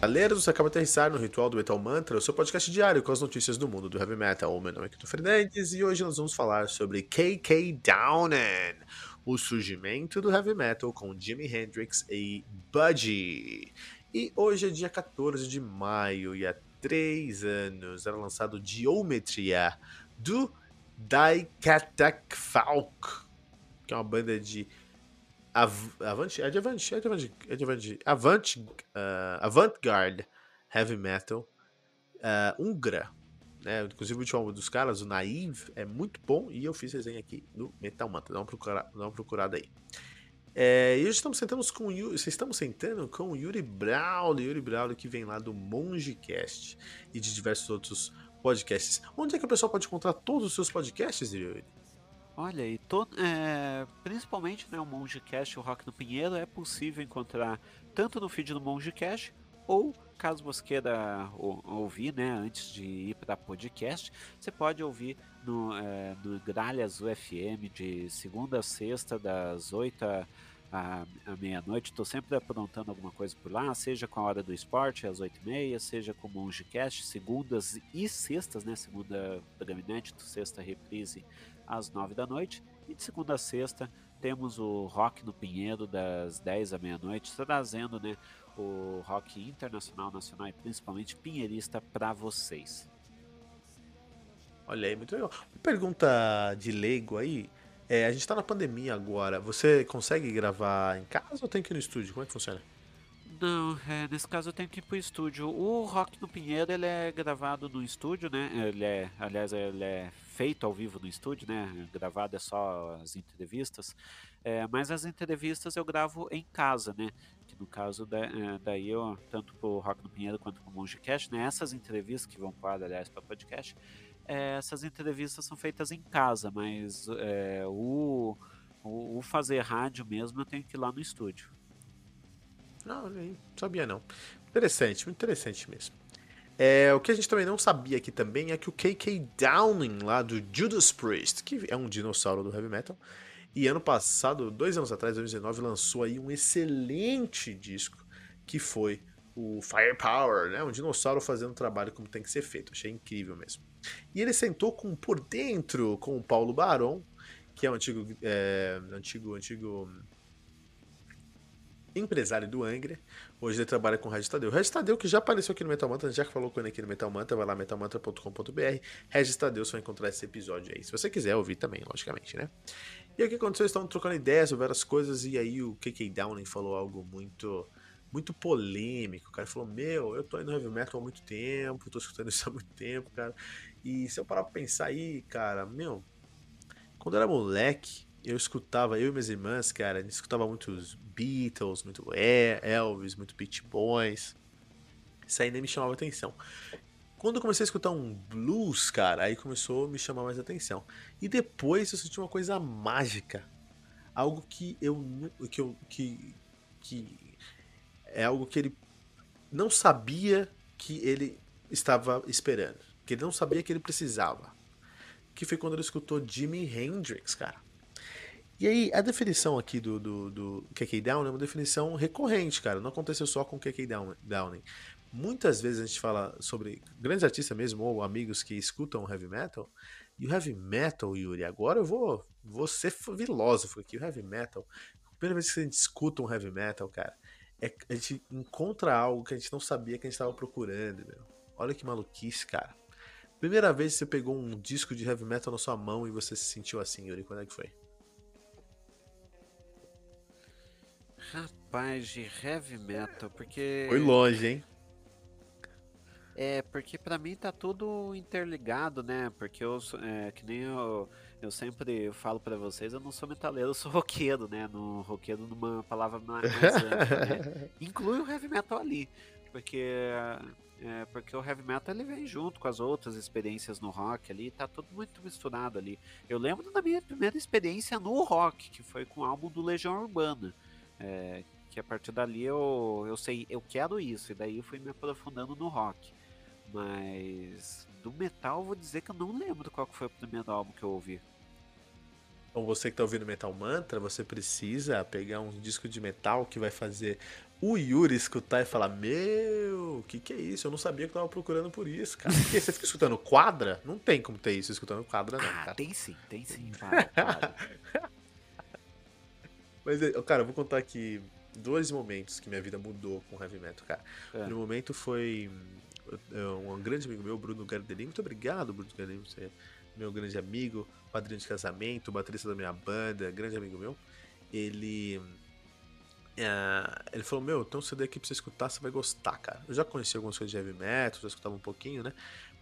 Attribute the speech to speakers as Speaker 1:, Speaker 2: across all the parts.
Speaker 1: Galera, você acaba de aterrissar no Ritual do Metal Mantra, o seu podcast diário com as notícias do mundo do heavy metal. Meu nome é Kito Fernandes e hoje nós vamos falar sobre KK Downen, o surgimento do heavy metal com Jimi Hendrix e Budgie. E hoje é dia 14 de maio e há três anos era lançado Geometria do Daikatak Falk, que é uma banda de Av Avante, Avante, é de Avante, uh, Avant-Garde Heavy Metal uh, né? Inclusive o último álbum dos caras, o Naive, é muito bom e eu fiz resenha aqui no Metal Manta, dá uma procurada, dá uma procurada aí. É, e hoje estamos sentando com estamos sentando com o Yuri Braulio, Yuri Braulio que vem lá do Mongecast e de diversos outros podcasts. Onde é que o pessoal pode encontrar todos os seus podcasts, Yuri?
Speaker 2: Olha, e to, é, principalmente né, o Mongecast e o Rock no Pinheiro é possível encontrar tanto no feed do Mongecast ou caso você queira ouvir, né, antes de ir para podcast, você pode ouvir no, é, no Gralhas UFM de segunda a sexta, das 8 à, meia-noite. Estou sempre aprontando alguma coisa por lá, seja com a hora do esporte, às 8h30, seja com o Mongecast, segundas e sextas, né? Segunda programa sexta reprise às 9 da noite. E de segunda a sexta temos o Rock no Pinheiro das 10 à meia-noite, trazendo né, o rock internacional, nacional e principalmente pinheirista para vocês.
Speaker 1: Olha aí, muito legal. Pergunta de leigo aí. É, a gente está na pandemia agora. Você consegue gravar em casa ou tem que ir no estúdio? Como é que funciona?
Speaker 2: Não, é, nesse caso eu tenho que ir pro estúdio. O Rock no Pinheiro ele é gravado no estúdio, né? Ele é, aliás, ele é feito ao vivo no estúdio, né? Gravado é só as entrevistas. É, mas as entrevistas eu gravo em casa, né? Que no caso da, é, daí eu, tanto pro Rock no Pinheiro quanto pro Mongecast, né? Essas entrevistas que vão para, aliás, para podcast, é, essas entrevistas são feitas em casa, mas é, o, o, o fazer rádio mesmo eu tenho que ir lá no estúdio.
Speaker 1: Não, nem sabia não. Interessante, muito interessante mesmo. É, o que a gente também não sabia aqui também é que o KK Downing, lá do Judas Priest, que é um dinossauro do heavy metal, e ano passado, dois anos atrás, 2019, lançou aí um excelente disco que foi o Firepower, né? Um dinossauro fazendo o trabalho como tem que ser feito. Achei incrível mesmo. E ele sentou com por dentro com o Paulo Baron, que é um antigo, é, antigo, antigo empresário do Angra. Hoje ele trabalha com o Regis Tadeu. Regis Tadeu, que já apareceu aqui no Metal Mantra, já falou com ele aqui no Metal Mantra, vai lá metalmantra.com.br. Regis Tadeu, você vai encontrar esse episódio aí. Se você quiser ouvir também, logicamente, né? E o que aconteceu? Eles estavam trocando ideias sobre várias coisas, e aí o KK Downing falou algo muito muito polêmico. O cara falou: Meu, eu tô aí no heavy metal há muito tempo, tô escutando isso há muito tempo, cara. E se eu parar pra pensar aí, cara, meu, quando eu era moleque, eu escutava, eu e minhas irmãs, cara, a gente escutava muitos Beatles, muito Elvis, muito Beach Boys. Isso nem me chamava atenção. Quando eu comecei a escutar um blues, cara, aí começou a me chamar mais atenção. E depois eu senti uma coisa mágica. Algo que eu que eu que, que é algo que ele não sabia que ele estava esperando, que ele não sabia que ele precisava. Que foi quando ele escutou Jimi Hendrix, cara. E aí, a definição aqui do, do, do KK Down é uma definição recorrente, cara. Não aconteceu só com KK Downing. Muitas vezes a gente fala sobre grandes artistas mesmo, ou amigos que escutam heavy metal. E o heavy metal, Yuri, agora eu vou, vou ser filósofo aqui. O heavy metal, a primeira vez que a gente escuta um heavy metal, cara, é, a gente encontra algo que a gente não sabia que a gente estava procurando, meu. Olha que maluquice, cara. Primeira vez que você pegou um disco de heavy metal na sua mão e você se sentiu assim, Yuri, quando é que foi?
Speaker 2: Rapaz, de heavy metal, porque.
Speaker 1: Foi longe, hein?
Speaker 2: É, porque para mim tá tudo interligado, né? Porque eu, é, que nem eu, eu sempre falo para vocês, eu não sou metaleiro, eu sou roqueiro, né? No roqueiro numa palavra mais, ampla, né? Inclui o heavy metal ali, porque é, porque o heavy metal ele vem junto com as outras experiências no rock ali, tá tudo muito misturado ali. Eu lembro da minha primeira experiência no rock, que foi com o álbum do Legião Urbana. É, que a partir dali eu, eu sei, eu quero isso, e daí eu fui me aprofundando no rock. Mas do metal eu vou dizer que eu não lembro qual foi o primeiro álbum que eu ouvi.
Speaker 1: Então você que está ouvindo Metal Mantra, você precisa pegar um disco de metal que vai fazer o Yuri escutar e falar: Meu, o que, que é isso? Eu não sabia que eu tava procurando por isso, cara. Porque você fica escutando quadra? Não tem como ter isso escutando quadra, não.
Speaker 2: Ah,
Speaker 1: cara.
Speaker 2: tem sim, tem sim. Para, para.
Speaker 1: Mas, eh, cara, eu vou contar aqui dois momentos que minha vida mudou com heavy metal, cara.
Speaker 2: É.
Speaker 1: O primeiro momento foi eh, um grande amigo meu, Bruno Gardelin. Muito obrigado, Bruno Gardelin, você é meu grande amigo, padrinho de casamento, baterista da minha banda, grande amigo meu. Ele. eh, ele falou: Meu, tem um CD aqui pra você escutar, você vai gostar, cara. Eu já conheci algumas coisas de heavy metal, já escutava um pouquinho, né?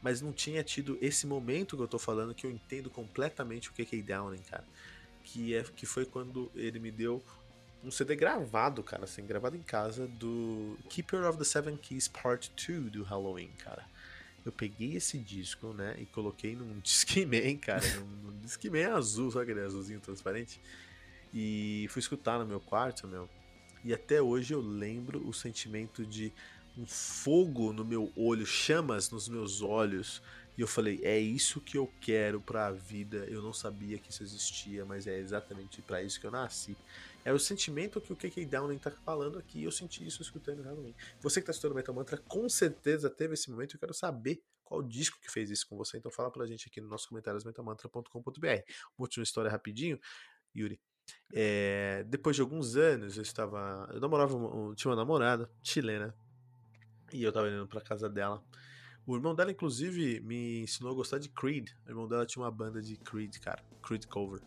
Speaker 1: Mas não tinha tido esse momento que eu tô falando que eu entendo completamente o que é Downing, cara. Que, é, que foi quando ele me deu um CD gravado, cara, assim, gravado em casa do Keeper of the Seven Keys Part 2 do Halloween, cara. Eu peguei esse disco, né, e coloquei num Discman, cara, num, num Discman azul, sabe aquele azulzinho transparente? E fui escutar no meu quarto, meu. E até hoje eu lembro o sentimento de um fogo no meu olho, chamas nos meus olhos. E eu falei, é isso que eu quero pra vida. Eu não sabia que isso existia, mas é exatamente para isso que eu nasci. É o sentimento que o KK Downing tá falando aqui. Eu senti isso escutando Halloween. Você que tá escutando Metal Mantra, com certeza teve esse momento. Eu quero saber qual disco que fez isso com você. Então fala pra gente aqui nos nossos comentários metalmantra.com.br. Uma última história rapidinho, Yuri. É, depois de alguns anos, eu estava. Eu namorava, tinha uma namorada chilena. E eu tava indo pra casa dela. O irmão dela, inclusive, me ensinou a gostar de Creed. O irmão dela tinha uma banda de Creed, cara. Creed cover.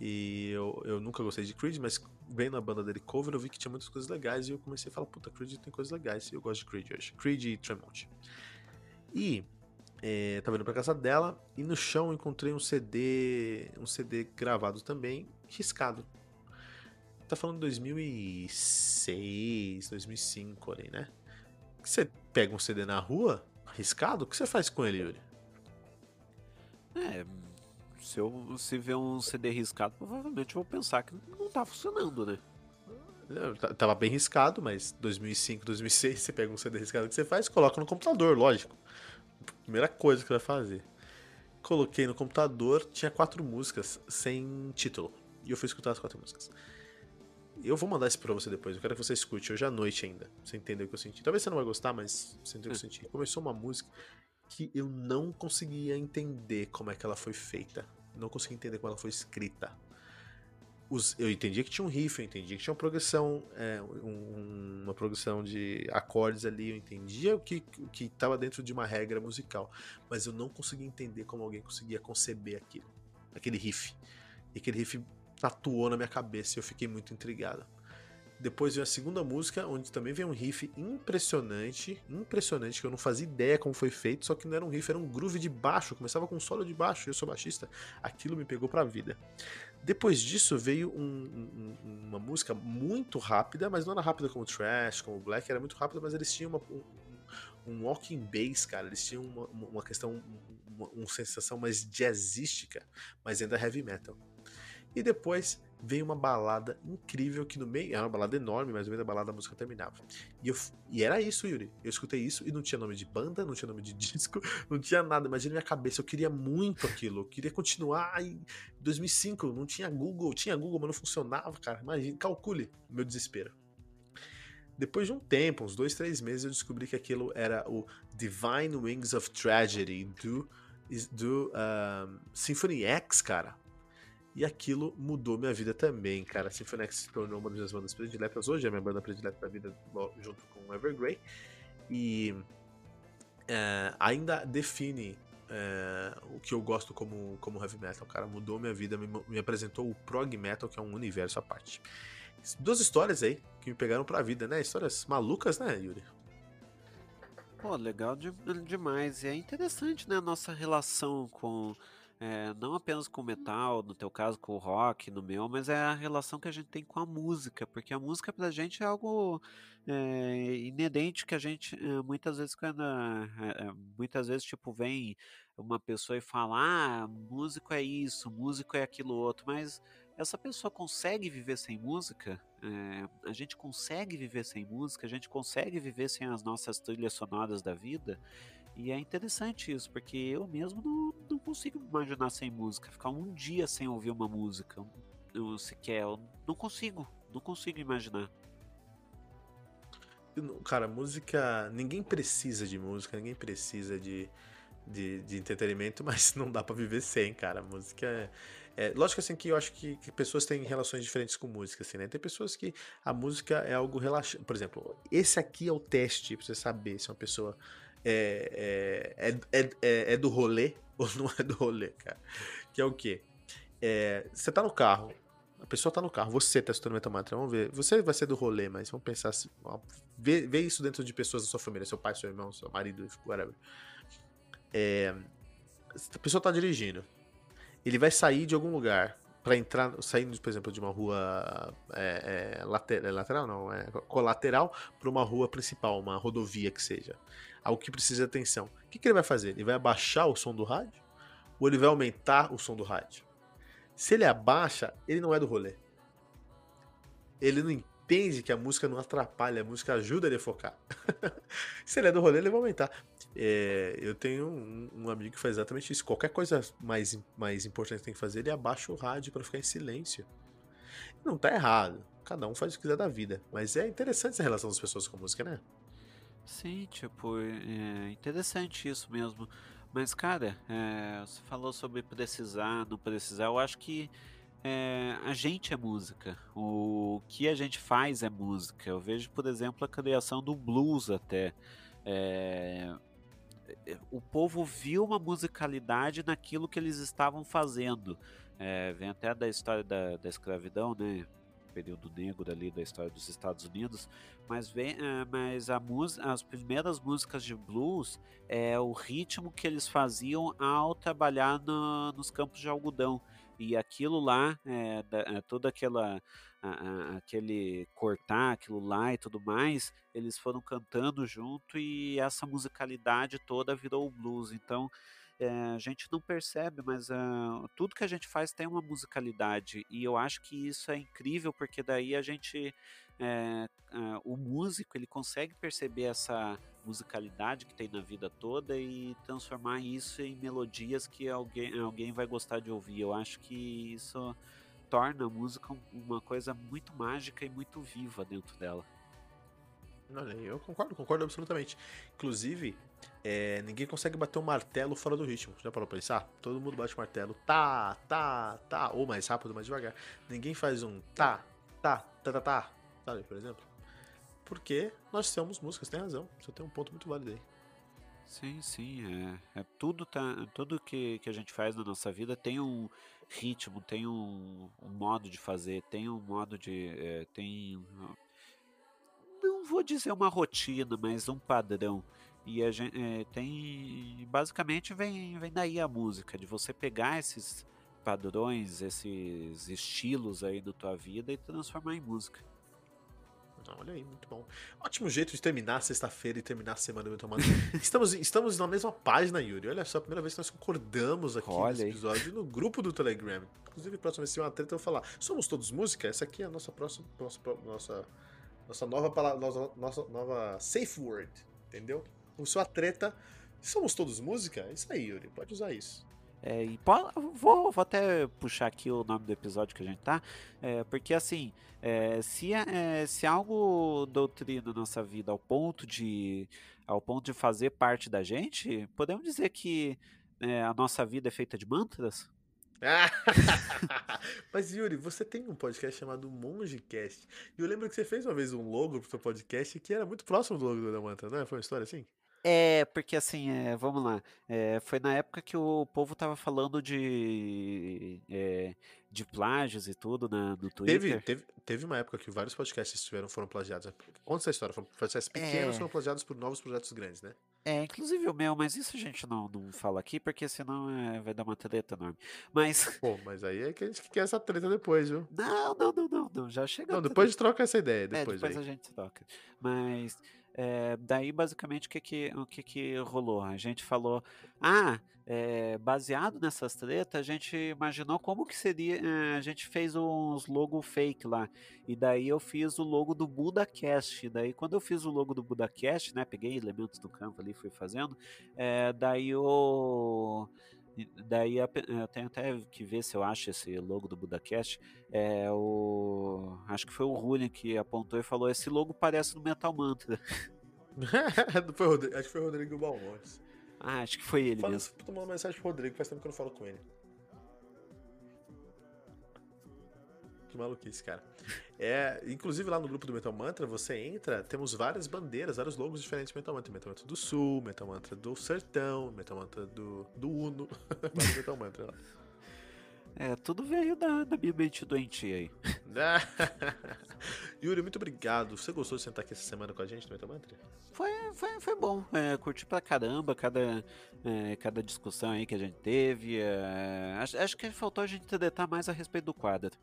Speaker 1: E eu, eu nunca gostei de Creed, mas vendo a banda dele cover, eu vi que tinha muitas coisas legais. E eu comecei a falar, puta, Creed tem coisas legais. E eu gosto de Creed hoje. Creed e Tremont. E é, tava indo pra casa dela. E no chão encontrei um CD. Um CD gravado também, riscado. Tá falando de 2006, 2005 ali, né? Você pega um CD na rua, riscado, o que você faz com ele, Yuri?
Speaker 2: É, se eu se ver um CD riscado, provavelmente eu vou pensar que não tá funcionando, né?
Speaker 1: Eu t- Tava bem riscado, mas 2005, 2006, você pega um CD riscado, o que você faz? Coloca no computador, lógico. Primeira coisa que você vai fazer. Coloquei no computador, tinha quatro músicas sem título. E eu fui escutar as quatro músicas. Eu vou mandar isso pra você depois, eu quero que você escute hoje à noite ainda. pra Você entender o que eu senti. Talvez você não vai gostar, mas você entendeu o que eu senti. Começou uma música que eu não conseguia entender como é que ela foi feita. Não conseguia entender como ela foi escrita. Os- eu entendia que tinha um riff, eu entendia que tinha uma progressão, é, um- uma progressão de acordes ali, eu entendia o que o que estava dentro de uma regra musical, mas eu não conseguia entender como alguém conseguia conceber aquilo, aquele riff. E aquele riff tatuou na minha cabeça e eu fiquei muito intrigado. Depois veio a segunda música, onde também veio um riff impressionante, impressionante, que eu não fazia ideia como foi feito, só que não era um riff, era um groove de baixo, começava com um solo de baixo, eu sou baixista, aquilo me pegou pra vida. Depois disso veio um- um- uma música muito rápida, mas não era rápida como o Trash, como o Black, era muito rápida, mas eles tinham uma, um, um walking bass, cara, eles tinham uma, uma- uma questão, uma, uma sensação mais jazzística, mas ainda heavy metal. E depois veio uma balada incrível que no meio. Era uma balada enorme, mas no meio da balada a música terminava. E, eu, e era isso, Yuri. Eu escutei isso e não tinha nome de banda, não tinha nome de disco, não tinha nada. Imagina na minha cabeça, eu queria muito aquilo. Eu queria continuar. Em 2005 não tinha Google, tinha Google, mas não funcionava, cara. Imagina, calcule meu desespero. Depois de um tempo, uns dois, três meses, eu descobri que aquilo era o Divine Wings of Tragedy do, do um, Symphony X, cara. E aquilo mudou minha vida também, cara. Symphony X se tornou uma das minhas bandas prediletas hoje, é minha banda predileta da vida, junto com o Evergrey. E é, ainda define é, o que eu gosto como, como heavy metal, cara. Mudou minha vida, me, me apresentou o prog metal, que é um universo à parte. Duas histórias aí que me pegaram pra vida, né? Histórias malucas, né, Yuri?
Speaker 2: Pô, legal de- demais. E é interessante, né, a nossa relação com. É, não apenas com o metal, no teu caso com o rock, no meu, mas é a relação que a gente tem com a música, porque a música pra gente é algo é, inerente que a gente é, muitas vezes quando é, é, muitas vezes tipo vem uma pessoa e fala, ah, músico é isso, músico é aquilo outro, mas essa pessoa consegue viver sem música? É, a gente consegue viver sem música, a gente consegue viver sem as nossas trilhas sonoras da vida. E é interessante isso, porque eu mesmo não, não consigo imaginar sem música, ficar um dia sem ouvir uma música, eu, sequer, eu não consigo, não consigo imaginar.
Speaker 1: Cara, música. Ninguém precisa de música, ninguém precisa de, de, de entretenimento, mas não dá para viver sem, cara. Música é. É, lógico assim que eu acho que, que, pessoas têm relações diferentes com música, assim, né? Tem pessoas que a música é algo relaxante. Por exemplo, esse aqui é o teste pra você saber se uma pessoa é, é, é, é, é do rolê ou não é do rolê, cara. Que é o quê? É, você tá no carro, a pessoa tá no carro, você tá estudando Metamantra, vamos ver. Você vai ser do rolê, mas vamos pensar assim. Vê, vê isso dentro de pessoas da sua família, seu pai, seu irmão, seu marido, whatever. É, a pessoa tá dirigindo. Ele vai sair de algum lugar para entrar, saindo, por exemplo, de uma rua é, é, lateral, é lateral, não, é colateral para uma rua principal, uma rodovia que seja. Algo que precisa de atenção. O que, que ele vai fazer? Ele vai abaixar o som do rádio? Ou ele vai aumentar o som do rádio? Se ele abaixa, ele não é do rolê. Ele não entende que a música não atrapalha, a música ajuda ele a focar. Se ele é do rolê, ele vai aumentar. É, eu tenho um, um, amigo que faz exatamente isso. Qualquer coisa mais, mais importante que tem que fazer, ele abaixa o rádio para ficar em silêncio. Não tá errado. Cada um faz o que quiser da vida. Mas é interessante essa relação das pessoas com a música, né?
Speaker 2: Sim, tipo, é interessante isso mesmo. Mas, cara, é, você falou sobre precisar, não precisar. Eu acho que é, a gente é música. O que a gente faz é música. Eu vejo, por exemplo, a criação do blues até. É, o povo viu uma musicalidade naquilo que eles estavam fazendo. É, vem até da história da, da escravidão, né? período negro ali da história dos Estados Unidos, mas, vem, uh, mas a as primeiras músicas de blues é o ritmo que eles faziam ao trabalhar no, nos campos de algodão. E aquilo lá, é, da, é, toda aquela a, a, aquele cortar aquilo lá e tudo mais, eles foram cantando junto e essa musicalidade toda virou o blues. Então é, a gente não percebe, mas uh, tudo que a gente faz tem uma musicalidade e eu acho que isso é incrível porque daí a gente, é, uh, o músico ele consegue perceber essa musicalidade que tem na vida toda e transformar isso em melodias que alguém, alguém vai gostar de ouvir. Eu acho que isso torna a música uma coisa muito mágica e muito viva dentro dela.
Speaker 1: Olha, eu concordo, concordo absolutamente. Inclusive, é, ninguém consegue bater um martelo fora do ritmo. Já parou pra pensar? Todo mundo bate o martelo, tá, tá, tá, ou mais rápido, mais devagar. Ninguém faz um tá, tá, tá, tá, tá, sabe, por exemplo? Porque nós somos músicas, tem razão. Você tem um ponto muito válido aí.
Speaker 2: Sim, sim, é, é tudo tá, tudo que, que a gente faz na nossa vida tem um ritmo, tem um, um modo de fazer, tem um modo de, é, tem não vou dizer uma rotina, mas um padrão. E a gente é, tem. Basicamente vem, vem daí a música, de você pegar esses padrões, esses estilos aí da tua vida e transformar em música.
Speaker 1: Olha aí, muito bom. Ótimo jeito de terminar sexta-feira e terminar a semana do tomando. estamos, estamos na mesma página, Yuri. Olha só, a primeira vez que nós concordamos aqui
Speaker 2: Olha
Speaker 1: nesse episódio no grupo do Telegram. Inclusive, próxima vez que uma treta, eu vou falar. Somos todos música? Essa aqui é a nossa próxima, nossa, nossa nossa nova palavra, nossa, nossa nova safe word, entendeu? O sua treta. Somos todos música? É isso aí, Yuri. Pode usar isso.
Speaker 2: É, e vou, vou, até puxar aqui o nome do episódio que a gente tá, é, porque assim, é, se, é, se algo doutrina na nossa vida ao ponto de ao ponto de fazer parte da gente, podemos dizer que é, a nossa vida é feita de mantras?
Speaker 1: Mas Yuri, você tem um podcast chamado Mongecast. E eu lembro que você fez uma vez um logo pro seu podcast que era muito próximo do logo do Mantra, não é? Foi uma história assim?
Speaker 2: É, porque assim, é, vamos lá. É, foi na época que o povo tava falando de, é, de plágios e tudo na, no Twitter.
Speaker 1: Teve, teve, teve uma época que vários podcasts tiveram, foram plagiados. Conta essa história. Foram podcasts pequenos é. foram plagiados por novos projetos grandes, né?
Speaker 2: É, inclusive o meu, mas isso a gente não, não fala aqui, porque senão é, vai dar uma treta enorme. Mas.
Speaker 1: Pô, mas aí é que a gente quer essa treta depois, viu?
Speaker 2: Não, não, não, não, não. Já chega.
Speaker 1: Não, depois a gente troca essa ideia. Depois,
Speaker 2: é, depois
Speaker 1: aí.
Speaker 2: a gente troca. Mas. É, daí, basicamente, o que que, o que que rolou? A gente falou, ah, é, baseado nessas tretas, a gente imaginou como que seria, é, a gente fez uns logo fake lá, e daí eu fiz o logo do BudaCast, daí quando eu fiz o logo do BudaCast, né, peguei elementos do campo ali, fui fazendo, é, daí o... daí eu tenho até que ver se eu acho esse logo do Budacast. É o. Acho que foi o Rulli que apontou e falou: esse logo parece no Metal Mantra.
Speaker 1: acho que foi o Rodrigo Balmontes.
Speaker 2: Ah, acho que foi ele Fala, mesmo.
Speaker 1: Tomar uma mensagem pro Rodrigo, faz tempo que eu não falo com ele. Que maluquice, cara. É, inclusive lá no grupo do Metal Mantra, você entra, temos várias bandeiras, vários logos diferentes do Metal Mantra. Metal Mantra do Sul, Metal Mantra do Sertão, Metal Mantra do, do Uno, vários Metal Mantra lá.
Speaker 2: É, tudo veio da, da minha mente doentia aí.
Speaker 1: Yuri, muito obrigado. Você gostou de sentar aqui essa semana com a gente no Metal Mantra?
Speaker 2: Foi, foi, foi bom. É, curti pra caramba cada, é, cada discussão aí que a gente teve. É, acho, acho que faltou a gente detalhar mais a respeito do quadro.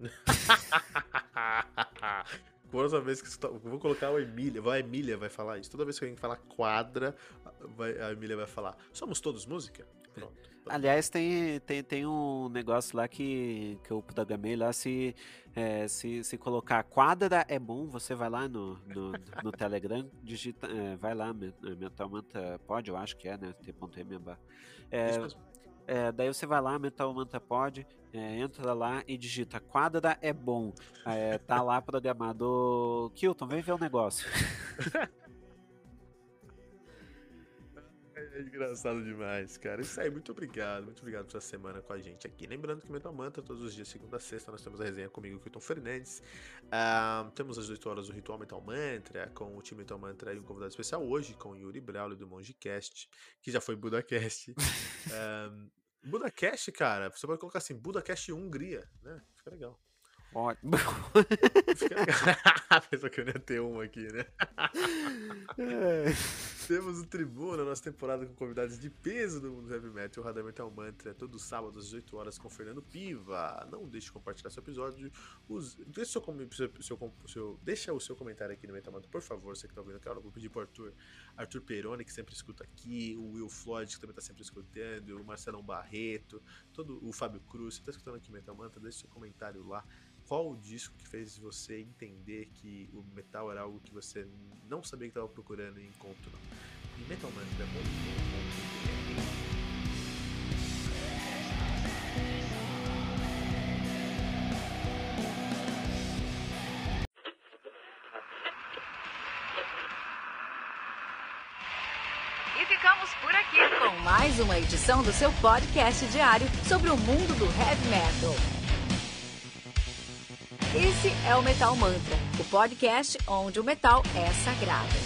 Speaker 1: Toda vez que tá, vou colocar o Emília, a Emília vai falar isso. Toda vez que alguém falar quadra, vai, a Emília vai falar: Somos todos música? Pronto.
Speaker 2: Aliás, tem, tem, tem um negócio lá que, que eu programei lá. Se, é, se, se colocar quadra é bom, você vai lá no, no, no Telegram, digita, é, vai lá, Mentalmanta pode, eu acho que é, né? T.M. É, é, daí você vai lá, Mental Manta Pod, é, entra lá e digita quadra é bom. É, tá lá programado. Kilton, vem ver o negócio.
Speaker 1: É engraçado demais, cara. Isso aí, muito obrigado. Muito obrigado por essa semana com a gente aqui. Lembrando que Metal Mantra, todos os dias, segunda a sexta, nós temos a resenha comigo, Kilton Fernandes. Uh, temos às 8 horas o Ritual Metal Mantra, com o time Metal Mantra e um convidado especial hoje, com o Yuri Braulio do Mongecast, que já foi Budacast. um, Budacast, cara, você pode colocar assim, Budacast Hungria, né? Fica legal.
Speaker 2: Ótimo.
Speaker 1: Pensou que eu ia ter um aqui, né? É. Temos o Tribuna, nossa temporada com convidados de peso do mundo heavy metal, o Radar Metal Mantra, todo sábado às 18 horas com Fernando Piva. Não deixe de compartilhar seu episódio. Os, deixa, seu, seu, seu, deixa o seu comentário aqui no Metal Mantra, por favor, você que tá ouvindo, cara. Eu vou pedir pro Arthur, Arthur Peroni, que sempre escuta aqui, o Will Floyd, que também tá sempre escutando, o Marcelão Barreto, todo o Fábio Cruz, você tá escutando aqui o Metal Mantra, deixa seu comentário lá qual o disco que fez você entender que o metal era algo que você não sabia que estava procurando e encontrou. E Metal Mantra muito bom.
Speaker 3: E ficamos por aqui com mais uma edição do seu podcast diário sobre o mundo do heavy metal. Esse é o Metal Mantra, o podcast onde o metal é sagrado.